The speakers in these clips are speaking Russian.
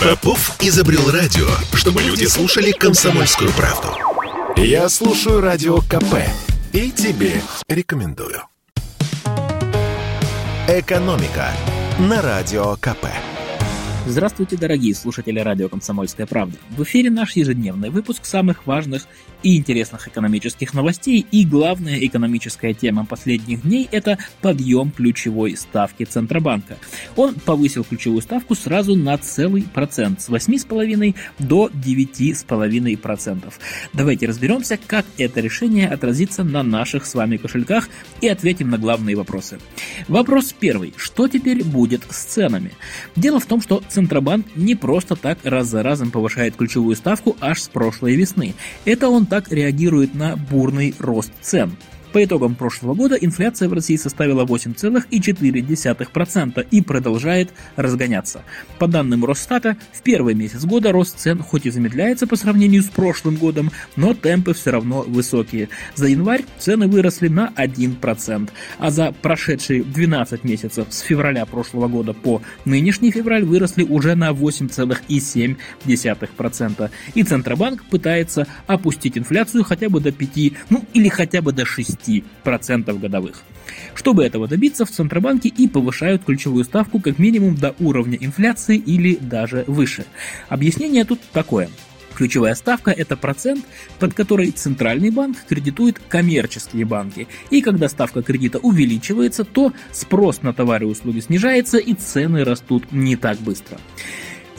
Попов изобрел радио, чтобы люди слушали комсомольскую правду. Я слушаю радио КП и тебе рекомендую. «Экономика» на Радио КП. Здравствуйте, дорогие слушатели радио «Комсомольская правда». В эфире наш ежедневный выпуск самых важных и интересных экономических новостей. И главная экономическая тема последних дней – это подъем ключевой ставки Центробанка. Он повысил ключевую ставку сразу на целый процент – с 8,5 до 9,5%. Давайте разберемся, как это решение отразится на наших с вами кошельках и ответим на главные вопросы. Вопрос первый. Что теперь будет с ценами? Дело в том, что Центробанк не просто так раз за разом повышает ключевую ставку аж с прошлой весны. Это он так реагирует на бурный рост цен. По итогам прошлого года инфляция в России составила 8,4% и продолжает разгоняться. По данным Росстата, в первый месяц года рост цен хоть и замедляется по сравнению с прошлым годом, но темпы все равно высокие. За январь цены выросли на 1%, а за прошедшие 12 месяцев с февраля прошлого года по нынешний февраль выросли уже на 8,7%. И Центробанк пытается опустить инфляцию хотя бы до 5, ну или хотя бы до 6 10% годовых. Чтобы этого добиться, в Центробанке и повышают ключевую ставку как минимум до уровня инфляции или даже выше. Объяснение тут такое. Ключевая ставка – это процент, под который Центральный банк кредитует коммерческие банки. И когда ставка кредита увеличивается, то спрос на товары и услуги снижается и цены растут не так быстро.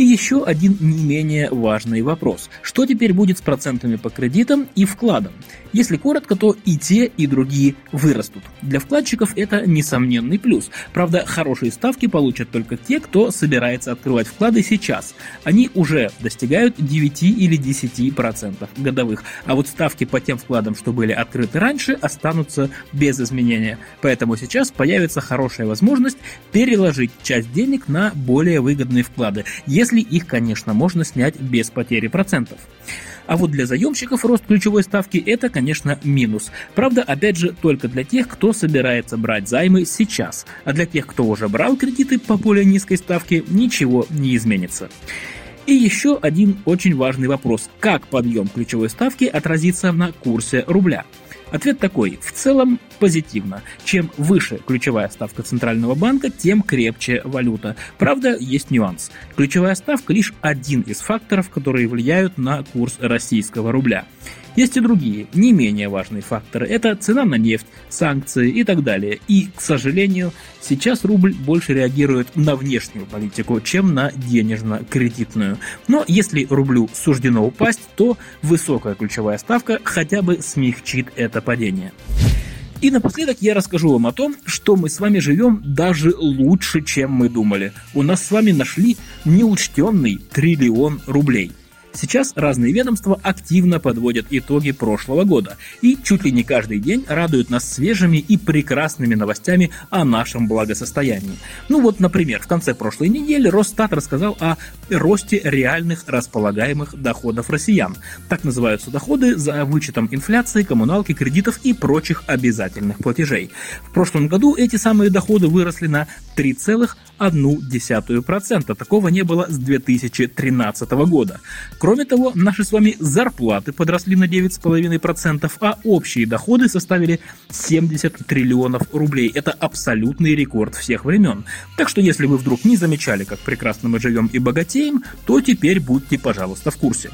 И еще один не менее важный вопрос. Что теперь будет с процентами по кредитам и вкладам? Если коротко, то и те, и другие вырастут. Для вкладчиков это несомненный плюс. Правда, хорошие ставки получат только те, кто собирается открывать вклады сейчас. Они уже достигают 9 или 10% годовых. А вот ставки по тем вкладам, что были открыты раньше, останутся без изменения. Поэтому сейчас появится хорошая возможность переложить часть денег на более выгодные вклады, если их, конечно, можно снять без потери процентов. А вот для заемщиков рост ключевой ставки это, конечно, минус. Правда, опять же, только для тех, кто собирается брать займы сейчас. А для тех, кто уже брал кредиты по более низкой ставке, ничего не изменится. И еще один очень важный вопрос. Как подъем ключевой ставки отразится на курсе рубля? Ответ такой. В целом позитивно. Чем выше ключевая ставка Центрального банка, тем крепче валюта. Правда, есть нюанс. Ключевая ставка лишь один из факторов, которые влияют на курс российского рубля. Есть и другие, не менее важные факторы. Это цена на нефть, санкции и так далее. И, к сожалению, сейчас рубль больше реагирует на внешнюю политику, чем на денежно-кредитную. Но если рублю суждено упасть, то высокая ключевая ставка хотя бы смягчит это падение. И напоследок я расскажу вам о том, что мы с вами живем даже лучше, чем мы думали. У нас с вами нашли неучтенный триллион рублей – Сейчас разные ведомства активно подводят итоги прошлого года и чуть ли не каждый день радуют нас свежими и прекрасными новостями о нашем благосостоянии. Ну вот, например, в конце прошлой недели Росстат рассказал о росте реальных располагаемых доходов россиян. Так называются доходы за вычетом инфляции, коммуналки, кредитов и прочих обязательных платежей. В прошлом году эти самые доходы выросли на 3,1%. Такого не было с 2013 года. Кроме того, наши с вами зарплаты подросли на 9,5%, а общие доходы составили 70 триллионов рублей. Это абсолютный рекорд всех времен. Так что если вы вдруг не замечали, как прекрасно мы живем и богатеем, то теперь будьте, пожалуйста, в курсе.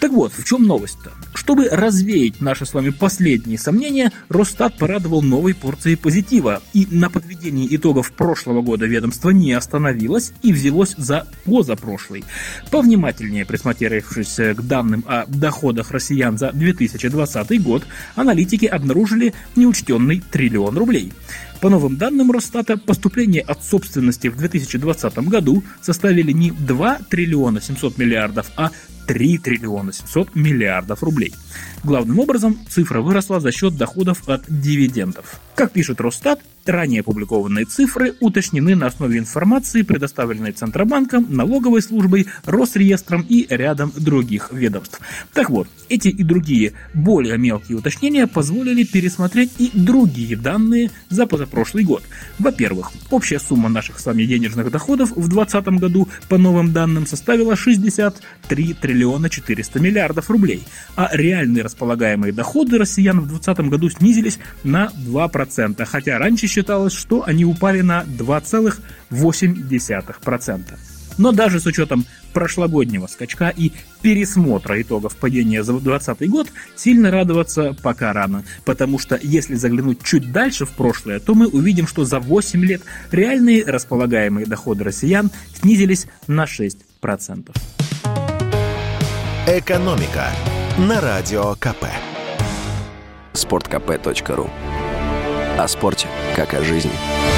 Так вот, в чем новость-то? Чтобы развеять наши с вами последние сомнения, Росстат порадовал новой порцией позитива. И на подведении итогов прошлого года ведомство не остановилось и взялось за позапрошлый. Повнимательнее присмотревшись к данным о доходах россиян за 2020 год, аналитики обнаружили неучтенный триллион рублей. По новым данным Росстата, поступления от собственности в 2020 году составили не 2 триллиона 700 миллиардов, а 3 триллиона 700 миллиардов рублей. Главным образом, цифра выросла за счет доходов от дивидендов. Как пишет Росстат, Ранее опубликованные цифры уточнены на основе информации, предоставленной Центробанком, налоговой службой, Росреестром и рядом других ведомств. Так вот, эти и другие более мелкие уточнения позволили пересмотреть и другие данные за позапрошлый год. Во-первых, общая сумма наших с вами денежных доходов в 2020 году по новым данным составила 63 триллиона 400 миллиардов рублей, а реальные располагаемые доходы россиян в 2020 году снизились на 2%, хотя раньше считалось, что они упали на 2,8%. Но даже с учетом прошлогоднего скачка и пересмотра итогов падения за 2020 год сильно радоваться пока рано, потому что если заглянуть чуть дальше в прошлое, то мы увидим, что за 8 лет реальные располагаемые доходы россиян снизились на 6%. Экономика на радио КП. Спорткп.ру О спорте, как о жизни.